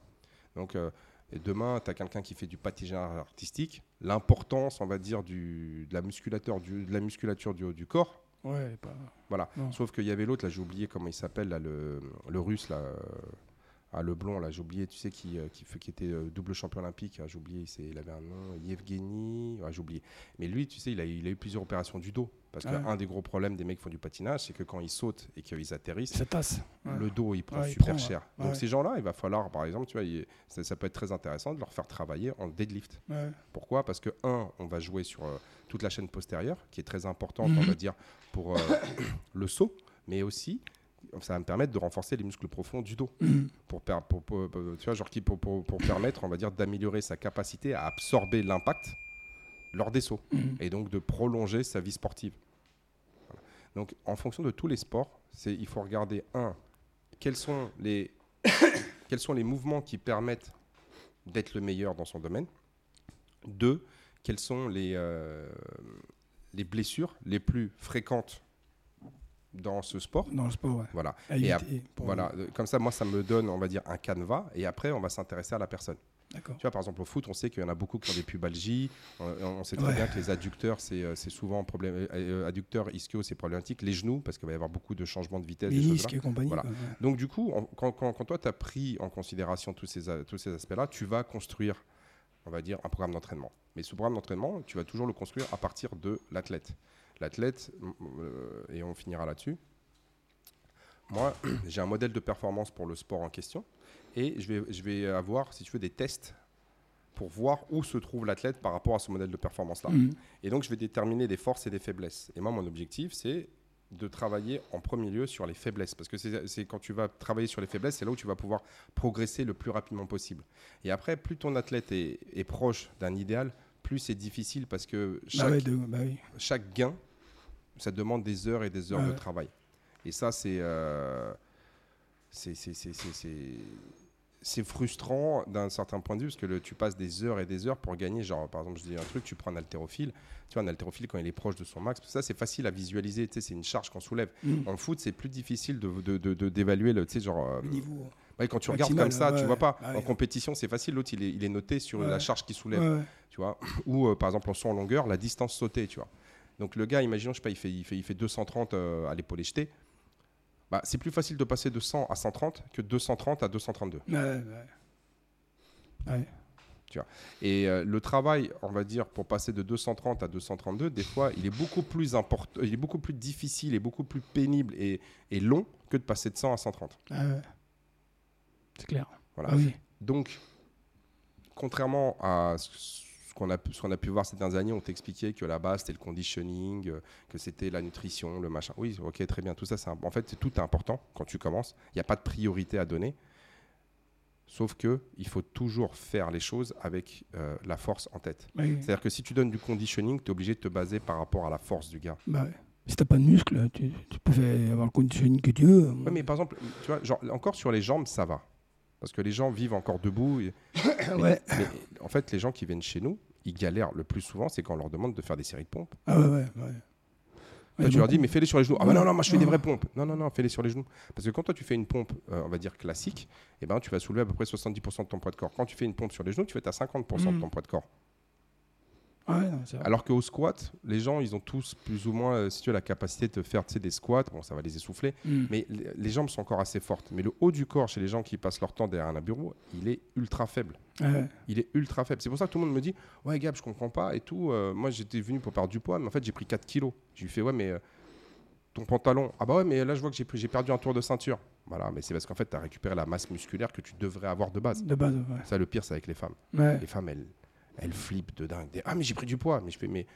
Donc, euh, et demain, tu as quelqu'un qui fait du patinage artistique. L'importance, on va dire, du, de la musculature du, de la musculature du haut du corps, Ouais, pas- voilà. Non. Sauf qu'il y avait l'autre, là, j'ai oublié comment il s'appelle, là, le, le russe, là. euh, Ah, le blond, là, j'ai oublié, tu sais, qui, euh, qui, était euh, double champion olympique. Ah, j'ai oublié, il avait un nom, Yevgeny. Ouais, j'ai oublié. Mais lui, tu sais, il a, il a eu plusieurs opérations du dos. Parce Ouais. qu'un des gros problèmes des mecs qui font du patinage, c'est que quand ils sautent et qu'ils atterrissent, Ça. Ouais. le dos, il prend Ouais, il super prend, cher. Donc, ces gens-là, il va falloir, par exemple, tu vois, il- ça, ça peut être très intéressant de leur faire travailler en deadlift. Pourquoi? Parce que, un, on va jouer sur euh, toute la chaîne postérieure, qui est très importante, Mhm. on va dire, pour euh, le saut, mais aussi, ça va me permettre de renforcer les muscles profonds du dos. Mhm. Pour, tu vois, genre qui, pour, permettre, on va dire, d'améliorer sa capacité à absorber l'impact lors des sauts, Mhm. et donc de prolonger sa vie sportive. Voilà. Donc, en fonction de tous les sports, c'est, il faut regarder, un, quels sont les, quels sont les mouvements qui permettent d'être le meilleur dans son domaine. Deux, quelles sont les, euh, les blessures les plus fréquentes dans ce sport. Dans le sport, ouais. Voilà. À Et pour- voilà. Comme ça, moi, ça me donne, on va dire, un canevas. Et après, on va s'intéresser à la personne. D'accord. Tu vois, par exemple, au foot, on sait qu'il y en a beaucoup qui ont des pubalgies. On, on sait très Ouais. bien que les adducteurs, c'est euh, souvent problème. euh, euh, adducteurs, ischio, c'est problématique. Les genoux, parce qu'il va y avoir beaucoup de changements de vitesse. Ménisque et compagnie. Voilà. quoi, ouais. donc du coup, quand, quand- quand toi, tu as pris en considération tous ces, tous ces aspects-là, tu vas construire, on va dire, un programme d'entraînement. Mais ce programme d'entraînement, tu vas toujours le construire à partir de l'athlète. L'athlète, euh, et on finira là-dessus, moi, j'ai un modèle de performance pour le sport en question, et je vais, je vais avoir, si tu veux, des tests pour voir où se trouve l'athlète par rapport à ce modèle de performance-là. Mhm. Et donc, je vais déterminer des forces et des faiblesses. Et moi, mon objectif, c'est de travailler en premier lieu sur les faiblesses. Parce que c'est c'est quand tu vas travailler sur les faiblesses, c'est là où tu vas pouvoir progresser le plus rapidement possible. Et après, plus ton athlète est, est proche d'un idéal, plus c'est difficile parce que Bah chaque, ouais, de- bah oui. chaque gain, ça demande des heures et des heures de ouais. travail. Et ça, c'est euh, c'est- frustrant d'un certain point de vue parce que le- tu passes des heures et des heures pour gagner. Genre, par exemple, je dis un truc, tu prends un haltérophile. Tu vois, un haltérophile, quand il est proche de son max, ça, c'est facile à visualiser. Tu sais, c'est une charge qu'on soulève. Mhm. En foot, c'est plus difficile de- de- de- de- d'évaluer le. Tu sais, genre. euh, Le niveau. Ouais, quand tu regardes comme ça, ouais, tu vois pas. ouais. En compétition, c'est facile. L'autre, il est, il est noté sur la charge qu'il soulève tu vois. Ou euh, par exemple en saut en longueur, la distance sautée, tu vois. Donc le gars, imaginons, je sais pas, il fait, il fait, il fait 230 euh, à l'épaule jetée. Bah, c'est plus facile de passer de 100 à 130 que de 230 à 232. Ouais, ouais. Ouais. Et euh, le travail, on va dire, pour passer de 230 à 232, des fois, il est beaucoup plus important, il est beaucoup plus difficile et beaucoup plus pénible et, et long que de passer de 100 à 130. Ouais, ouais. C'est clair. Voilà. Ah oui. Donc, contrairement à ce qu'on a, pu- a voir ces dernières années, on t'expliquait que la base c'était le conditioning, euh, que c'était la nutrition, le machin. Oui, ok, très bien. Tout ça, c'est en fait, tout est important quand tu commences. Il n'y a pas de priorité à donner. Sauf que il faut toujours faire les choses avec euh, la force en tête. Oui. C'est-à-dire que si tu donnes du conditioning, tu es obligé de te baser par rapport à la force du gars. Bah ouais. Si t'as pas de muscles, tu, tu peux avoir le conditioning que tu veux. Ouais, mais par exemple, tu vois, genre, encore sur les jambes, ça va. Parce que les gens vivent encore debout. et- ouais. Mais en fait, les gens qui viennent chez nous, ils galèrent le plus souvent, c'est quand on leur demande de faire des séries de pompes. Ah ouais, ouais, ouais. Toi, tu leur dis, mais fais-les sur les genoux. Ah bah non, non, moi je fais des vraies pompes. Non, non, non, fais-les sur les genoux. Parce que quand toi tu fais une pompe, euh, on va dire classique, eh ben, tu vas soulever à peu près 70% de ton poids de corps. Quand tu fais une pompe sur les genoux, tu vas être à 50% de Mm. ton poids de corps. Ouais, non. Alors qu'au squat, les gens, ils ont tous plus ou moins, euh, si tu veux, la capacité de faire des squats. Bon, ça va les essouffler. Mm. Mais les les jambes sont encore assez fortes. Mais le haut du corps, chez les gens qui passent leur temps derrière un bureau, il est ultra faible. Ouais. Il est ultra faible. C'est pour ça que tout le monde me dit Ouais, Gab, je comprends pas et tout. Euh, moi, j'étais venu pour perdre du poids, mais en fait, j'ai pris 4 kilos. Je lui fais Ouais, mais euh, ton pantalon. Ah, bah ouais, mais là, je vois que j'ai j'ai perdu un tour de ceinture. Voilà, mais c'est parce qu'en fait, tu as récupéré la masse musculaire que tu devrais avoir de base. De base, ouais. Ça, le pire, c'est avec les femmes. Ouais. Les femmes, elles, elles flippent de dingue. Des, ah, mais j'ai pris du poids. Mais je fais Mais.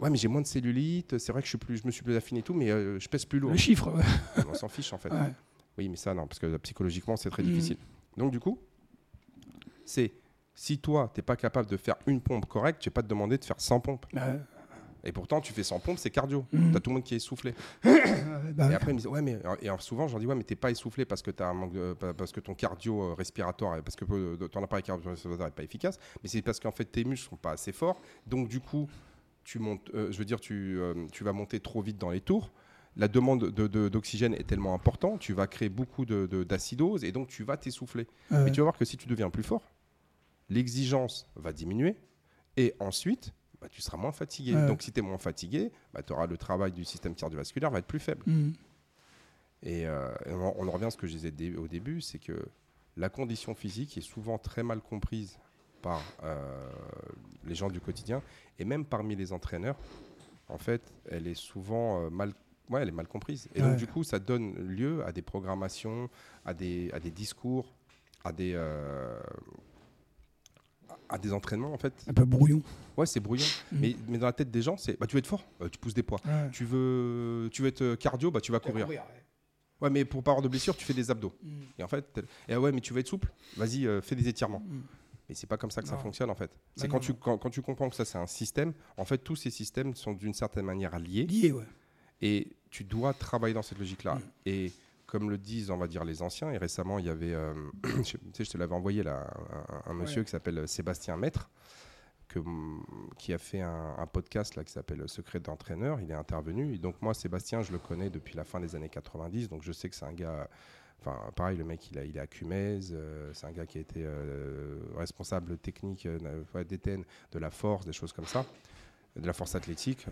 Ouais, mais j'ai moins de cellulite, c'est vrai que je, suis plus, je me suis plus affiné et tout, mais euh, je pèse plus lourd. Le chiffre, ouais. On s'en fiche en fait. Ouais. Oui, mais ça, non, parce que euh, psychologiquement, c'est très Mhm. difficile. Donc, du coup, c'est si toi, tu n'es pas capable de faire une pompe correcte, tu n'es pas te demander de faire 100 pompes. Ouais. Et pourtant, tu fais 100 pompes, c'est cardio. Mhm. Tu as tout le monde qui est essoufflé. Bah, Et après, ils me disent, ouais, mais et alors, souvent, je leur dis, ouais, mais t'es pas essoufflé parce que, as un manque de- parce que ton cardio euh, respiratoire, parce que euh, ton appareil cardio-respiratoire n'est pas efficace, mais c'est parce qu'en fait, tes muscles sont pas assez forts. Donc, du coup, tu montes, euh, je veux dire, tu, euh, tu vas monter trop vite dans les tours. La demande de- de- d'oxygène est tellement importante, tu vas créer beaucoup de- d'acidose et donc tu vas t'essouffler. ouais. Mais tu vas voir que si tu deviens plus fort, l'exigence va diminuer et ensuite, bah, tu seras moins fatigué. Ouais. Donc si tu es moins fatigué, bah, tu auras le travail du système cardiovasculaire va être plus faible. Mm. Et, euh, et on, on en revient à ce que je disais dé- au début, c'est que la condition physique est souvent très mal comprise par euh, les gens du quotidien et même parmi les entraîneurs. En fait, elle est souvent euh, mal, ouais, elle est mal comprise. Et donc du coup, ça donne lieu à des programmations, à des, à des discours, à des, à des entraînements. En fait, Un peu brouillon. ouais, c'est brouillon. Mm. Mais, mais dans la tête des gens, c'est, bah, tu veux être fort, euh, tu pousses des poids. Ouais. Tu veux, tu veux être cardio, bah, tu vas courir. Ouais, mais pour pas avoir de blessure, tu fais des abdos. Mm. Et en fait, et ah ouais, mais tu veux être souple? Vas-y, euh, fais des étirements. Mm. Mais c'est pas comme ça que ça fonctionne en fait. C'est Bah quand non, tu, quand, quand tu comprends que ça c'est un système, en fait tous ces systèmes sont d'une certaine manière liés Lié, ouais. et tu dois travailler dans cette logique-là. Mm. Et comme le disent, on va dire, les anciens, et récemment il y avait, euh, je, tu sais, je te l'avais envoyé là, un, un monsieur Ouais. qui s'appelle Sébastien Maître, que, mm, qui a fait un, un podcast là qui s'appelle Secret d'entraîneur. Il est intervenu. Et donc moi, Sébastien, je le connais depuis la fin des années 90, donc je sais que c'est un gars. Enfin, pareil, le mec, il, a, il est à Cumez. euh, c'est un gars qui a été euh, responsable technique euh, d'Éten, de la force, des choses comme ça, de la force athlétique.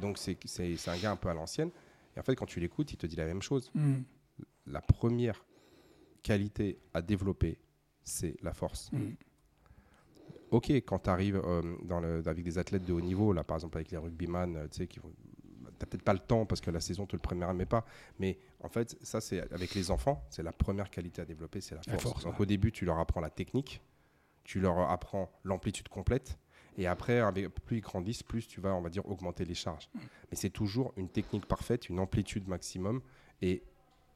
Donc, c'est c'est- c'est un gars un peu à l'ancienne. Et en fait, quand tu l'écoutes, il te dit la même chose. Mm. La première qualité à développer, c'est la force. Mm. Ok, quand tu arrives avec des athlètes de haut niveau, là par exemple avec les rugbyman, euh, tu sais, qui vont. T'as peut-être pas le temps parce que la saison te le permet pas, mais en fait, ça c'est avec les enfants, c'est la première qualité à développer, c'est la La force. Donc ouais. au début, tu leur apprends la technique, tu leur apprends l'amplitude complète, et après, avec, plus ils grandissent, plus tu vas, on va dire, augmenter les charges. Mm. Mais c'est toujours une technique parfaite, une amplitude maximum, et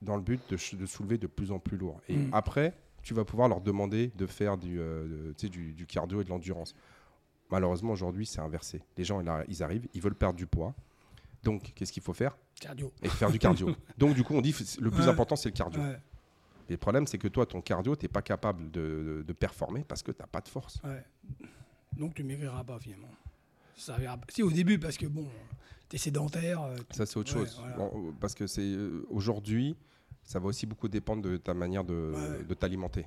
dans le but de, soulever de plus en plus lourd. Et Mm. après, tu vas pouvoir leur demander de faire du, euh, de- tu du, du cardio et de l'endurance. Malheureusement, aujourd'hui, c'est inversé. Les gens, ils arri- ils arrivent, ils veulent perdre du poids. Donc, qu'est-ce qu'il faut faire? Cardio. Et faire du cardio. Donc, du coup, on dit le plus Ouais. important, c'est le cardio. Ouais. Le problème, c'est que toi, ton cardio, tu n'es pas capable de, de- performer parce que tu n'as pas de force. Ouais. Donc tu maigriras pas finalement. Ça. Si au début parce que bon, t'es sédentaire. euh, Ça, c'est autre chose. voilà. Bon, parce que c'est euh, aujourd'hui, ça va aussi beaucoup dépendre de ta manière de, Ouais. de t'alimenter.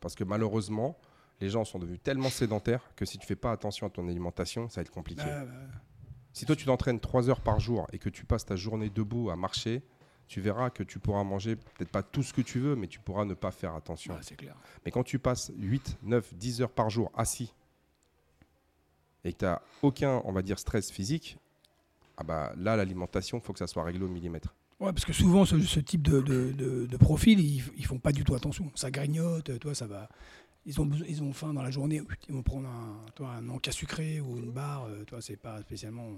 Parce que malheureusement, les gens sont devenus tellement sédentaires que si tu fais pas attention à ton alimentation, ça va être compliqué. Si toi tu t'entraînes 3 heures par jour et que tu passes ta journée debout à marcher, tu verras que tu pourras manger peut-être pas tout ce que tu veux, mais tu pourras ne pas faire attention. Ouais, c'est clair. Mais quand tu passes 8, 9, 10 heures par jour assis et que tu n'as aucun, on va dire, stress physique, ah bah, là, l'alimentation, il faut que ça soit réglé au millimètre. Ouais, parce que souvent ce, ce type de, de, de- de profil, ils, ils font pas du tout attention. Ça grignote, toi, ça va. Ils ont, besoin- ils ont faim dans la journée, ils vont prendre un, toi, un encas sucré ou une barre. euh, Toi, c'est pas spécialement. euh,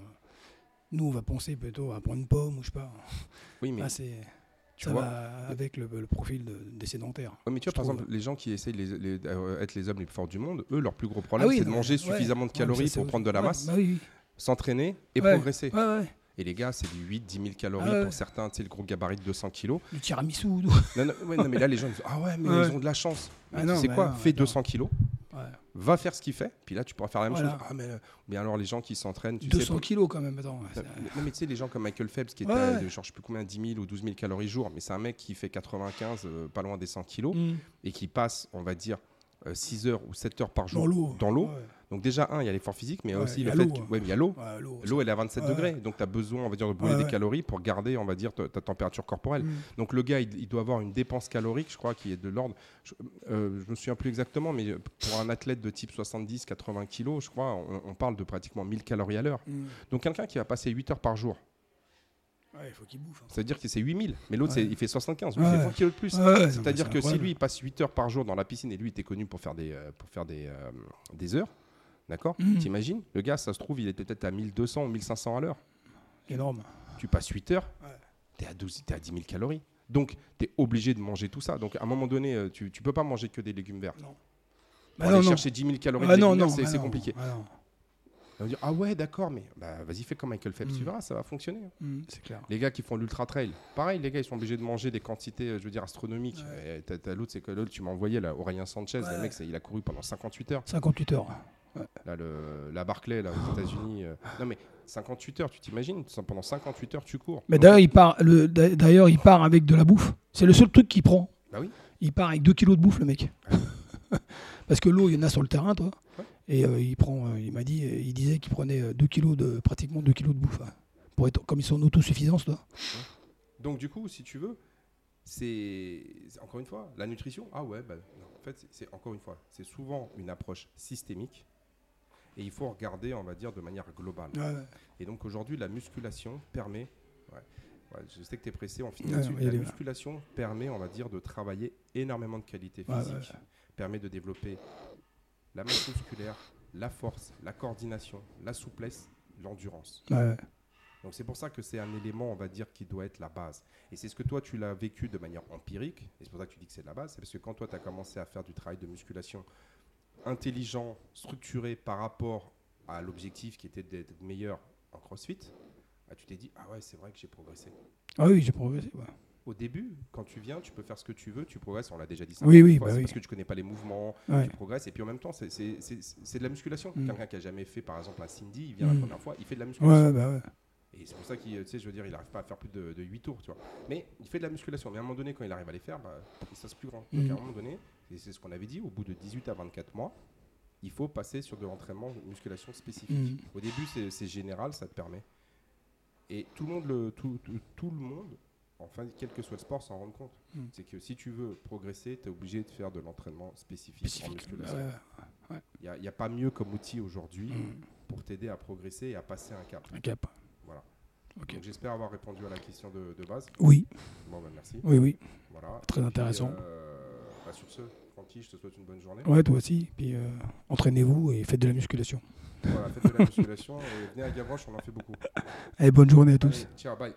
Nous, on va penser plutôt à prendre une pomme ou je sais pas. Oui, mais Ah, c'est, tu ça vois, va avec le, le profil de- des sédentaires. Ouais, mais tu vois, par trouve. exemple, les gens qui essayent d'être les hommes les plus forts du monde, eux, leur plus gros problème, Ah oui, c'est de manger ouais. suffisamment de calories pour prendre de la masse, bah oui, s'entraîner et progresser. Et les gars, c'est du 8, 10 000 calories Ah ouais. pour certains, tu sais, le gros gabarit de 200 kilos. Du tiramisu. Non, non, ouais, non, mais là, les gens disent Ah ouais, mais Ouais. ils ont de la chance. Ah Mais non, tu sais mais quoi non, Fais attends. 200 kilos. Va faire ce qu'il fait, puis là tu pourras faire la même Voilà. chose. Ah, mais, euh, mais alors les gens qui s'entraînent, tu sais. 200 kilos quand même. Attends. Non, c'est- non, mais tu sais, les gens comme Michael Phelps qui est Ouais, à, de, genre, je sais plus combien, 10 000 ou 12 000 calories jour, mais c'est un mec qui fait 95, euh, pas loin des 100 kilos, Mm. et qui passe, on va dire, 6 heures ou 7 heures par jour Dans l'eau. Donc déjà, un, il y a l'effort physique, mais Ouais, aussi le fait que- ouais, il y a l'eau. Ouais, l'eau, elle est à 27 Ouais, degrés, donc tu as besoin, on va dire, de brûler des calories pour garder, on va dire, ta, ta température corporelle. Mm. Donc le gars, il, il doit avoir une dépense calorique, je crois, qui est de l'ordre. Je, euh, je me souviens plus exactement, mais pour un athlète de type 70-80 kilos, je crois, on, on parle de pratiquement 1000 calories à l'heure. Mm. Donc quelqu'un qui va passer 8 heures par jour, Ouais, il faut qu'il bouffe. hein. ça veut dire que c'est 8000, mais l'autre, Ouais. il fait 75, lui, Ouais. il fait 20 kilos de plus. C'est-à-dire c'est que si lui il passe 8 heures par jour dans la piscine et lui il était connu pour faire des, euh, pour faire des, euh, des heures, d'accord Mhm. T'imagines Le gars, ça se trouve, il est peut-être à 1200 ou 1500 à l'heure. Énorme. Tu passes 8 heures, t'es à, 12 t'es à 10 000 calories. Donc, tu es obligé de manger tout ça. Donc, à un moment donné, euh, tu, tu peux pas manger que des légumes verts. Non. Pour Bah aller non, non. chercher 10 000 calories Ah c'est bah c'est non. compliqué. Ah. On va dire, ah ouais, d'accord, mais bah, vas-y, fais comme Michael Phelps, tu verras, ça va fonctionner. Mm, c'est clair. Les gars qui font l'ultra trail, pareil, les gars, ils sont obligés de manger des quantités, euh, je veux dire, astronomiques. Ouais. Et t'as- t'as l'autre, c'est que l'autre, tu m'as envoyé, là, Aurélien Sanchez, Ouais. le mec, il a couru pendant 58 heures. 58 heures. Là, le, la Barclay, là, aux États-Unis. euh, Non, mais 58 heures, tu t'imagines Pendant 58 heures, tu cours. Mais d'ailleurs, il part. le- D'ailleurs, il part avec de la bouffe. C'est le seul truc qu'il prend. Bah oui. Il part avec 2 kilos de bouffe, le mec. Parce que l'eau, il y en a sur le terrain, toi. Ouais. Et euh, il prend. euh, il m'a dit, euh, il disait qu'il prenait 2 kilos de pratiquement 2 kilos de bouffe. hein. Pour être comme ils sont en autosuffisance, toi. Donc, du coup, si tu veux, c'est encore une fois la nutrition. Ah ouais, bah, non, en fait, c'est- encore une fois, c'est souvent une approche systémique. Et il faut regarder, on va dire, de manière globale. Et donc aujourd'hui, la musculation permet. ouais, je sais que tu es pressé, on finit y La musculation permet, on va dire, de travailler énormément de physiques, ouais, permet de développer la masse musculaire, la force, la coordination, la souplesse, l'endurance. Ouais. Donc c'est pour ça que c'est un élément, on va dire, qui doit être la base. Et c'est ce que toi, tu l'as vécu de manière empirique, et c'est pour ça que tu dis que c'est de la base, c'est parce que quand toi, tu as commencé à faire du travail de musculation intelligent, structuré par rapport à l'objectif qui était d'être meilleur en CrossFit, bah, tu t'es dit, ah ouais, c'est vrai que j'ai progressé. Ah oui, j'ai progressé. ouais. Au début, quand tu viens, tu peux faire ce que tu veux, tu progresses, on l'a déjà dit ça. Oui, oui, fois, bah oui. parce que tu connais pas les mouvements, Ouais. tu progresses, et puis en même temps, c'est- de la musculation. Mm. Quelqu'un qui a jamais fait, par exemple, un Cindy, il vient Mm. la première fois, il fait de la musculation. Ouais, bah ouais. Et c'est pour ça qu'il, tu sais, je veux dire, il n'arrive pas à faire plus de, de 8 tours, tu vois. Mais il fait de la musculation. Mais à un moment donné, quand il arrive à les faire, bah, il se plus grand. Donc Mhm. à un moment donné, et c'est ce qu'on avait dit, au bout de 18 à 24 mois, il faut passer sur de l'entraînement musculation spécifique. Au début, c'est, c'est général, ça te permet. Et tout le monde, le, tout, tout, tout le monde, enfin, quel que soit le sport, s'en rend compte. Mhm. C'est que si tu veux progresser, tu es obligé de faire de l'entraînement spécifique, en Spécifique. musculation. Ouais, Il n'y a, pas mieux comme outil aujourd'hui ouais. Mm. pour t'aider à progresser et à passer un cap. Un cap. Voilà. Ok. Donc j'espère avoir répondu à la question de, de base. Oui, Bon, bah, merci. oui, oui. Voilà. Très puis, intéressant. euh, bah, sur ce, Francky, je te souhaite une bonne journée. Ouais, toi aussi. Puis euh, entraînez-vous et faites de la musculation. Voilà, faites de la musculation et venez à Gavroche, on en fait beaucoup. Allez, bonne journée à tous. Allez, ciao, bye.